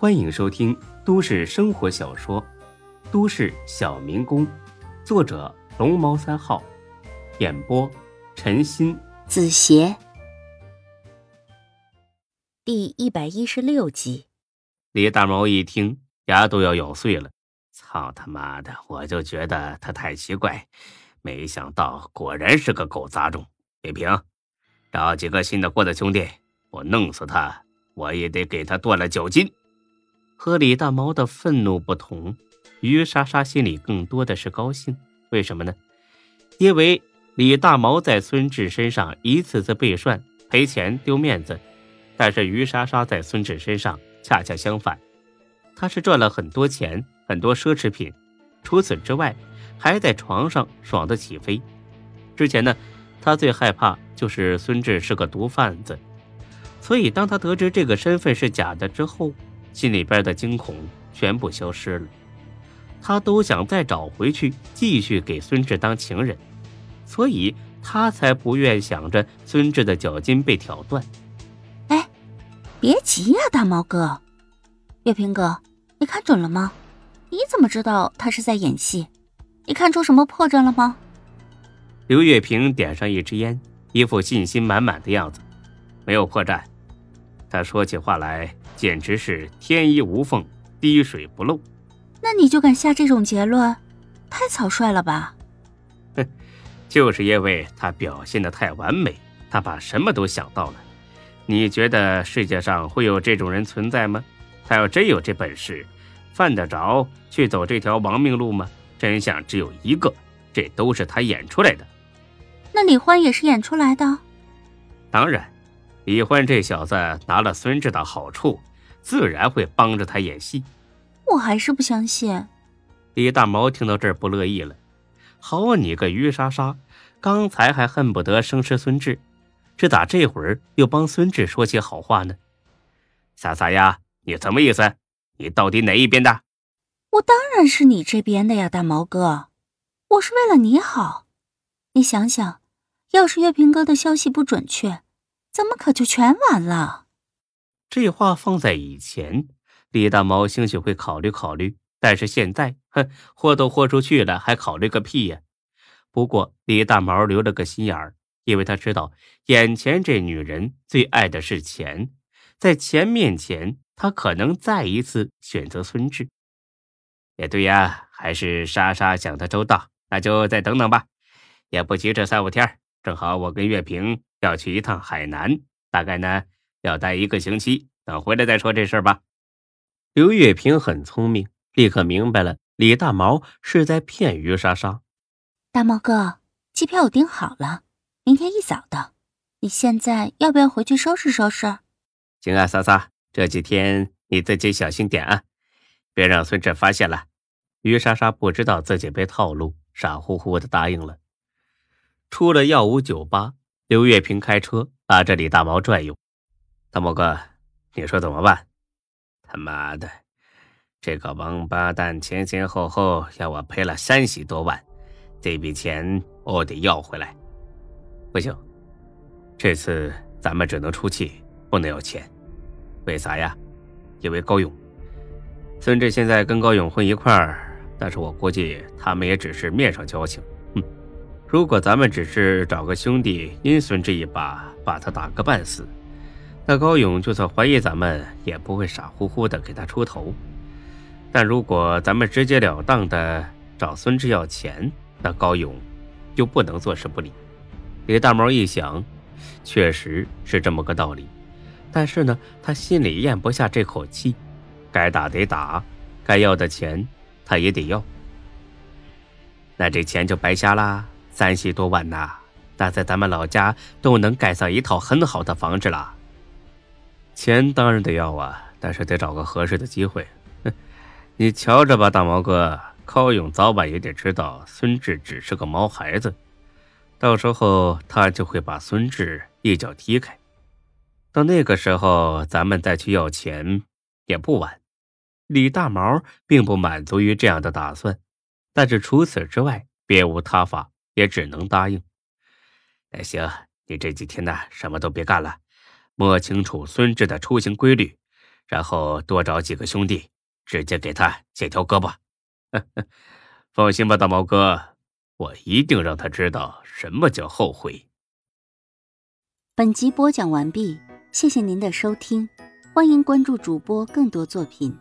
欢迎收听都市生活小说《都市小民工》，作者龙猫三号，演播陈鑫、子邪，第一百一十六集。李大毛一听，牙都要咬碎了。操他妈的！我就觉得他太奇怪，没想到果然是个狗杂种。李平，找几个信得过的兄弟，我弄死他，我也得给他断了脚筋。和李大毛的愤怒不同，于莎莎心里更多的是高兴。为什么呢？因为李大毛在孙志身上一次次被涮、赔钱、丢面子，但是于莎莎在孙志身上恰恰相反，她是赚了很多钱、很多奢侈品，除此之外，还在床上爽得起飞。之前呢，他最害怕就是孙志是个毒贩子，所以当他得知这个身份是假的之后，心里边的惊恐全部消失了，他都想再找回去，继续给孙志当情人，所以他才不愿想着孙志的脚筋被挑断。哎，别急呀，大毛哥，月平哥，你看准了吗？你怎么知道他是在演戏？你看出什么破绽了吗？刘月平点上一支烟，一副信心满满的样子，没有破绽。他说起话来。简直是天衣无缝，滴水不漏。那你就敢下这种结论，太草率了吧？哼，就是因为他表现的太完美，他把什么都想到了。你觉得世界上会有这种人存在吗？他要真有这本事，犯得着去走这条亡命路吗？真相只有一个，这都是他演出来的。那李欢也是演出来的？当然，李欢这小子拿了孙志的好处。自然会帮着他演戏，我还是不相信。李大毛听到这儿不乐意了，好你个于莎莎，刚才还恨不得生吃孙志，这咋这会儿又帮孙志说起好话呢？莎莎呀，你什么意思？你到底哪一边的？我当然是你这边的呀，大毛哥，我是为了你好。你想想，要是月平哥的消息不准确，咱们可就全完了。这话放在以前，李大毛兴许会考虑考虑，但是现在，哼，豁都豁出去了，还考虑个屁呀！不过李大毛留了个心眼儿，因为他知道眼前这女人最爱的是钱，在钱面前，他可能再一次选择孙志。也对呀，还是莎莎想的周到，那就再等等吧，也不急这三五天，正好我跟月平要去一趟海南，大概呢。要待一个星期，等回来再说这事儿吧。刘月平很聪明，立刻明白了李大毛是在骗于莎莎。大毛哥，机票我订好了，明天一早的。你现在要不要回去收拾收拾？行啊，莎莎，这几天你自己小心点啊，别让孙志发现了。于莎莎不知道自己被套路，傻乎乎的答应了。出了耀武酒吧，刘月平开车拉着李大毛转悠。大毛哥，你说怎么办？他妈的，这个王八蛋前前后后要我赔了三十多万，这笔钱我得要回来。不行，这次咱们只能出气，不能要钱。为啥呀？因为高勇。孙志现在跟高勇混一块儿，但是我估计他们也只是面上交情。如果咱们只是找个兄弟阴孙志一把，把他打个半死。那高勇就算怀疑咱们，也不会傻乎乎的给他出头。但如果咱们直截了当的找孙志要钱，那高勇就不能坐视不理。李大毛一想，确实是这么个道理。但是呢，他心里咽不下这口气，该打得打，该要的钱他也得要。那这钱就白瞎啦，三十多万呐，那在咱们老家都能盖上一套很好的房子了。钱当然得要啊，但是得找个合适的机会。你瞧着吧，大毛哥，高勇早晚也得知道孙志只是个毛孩子，到时候他就会把孙志一脚踢开。到那个时候，咱们再去要钱也不晚。李大毛并不满足于这样的打算，但是除此之外别无他法，也只能答应。那行，你这几天呢，什么都别干了。摸清楚孙志的出行规律，然后多找几个兄弟，直接给他剪条胳膊。放心吧，大毛哥，我一定让他知道什么叫后悔。本集播讲完毕，谢谢您的收听，欢迎关注主播更多作品。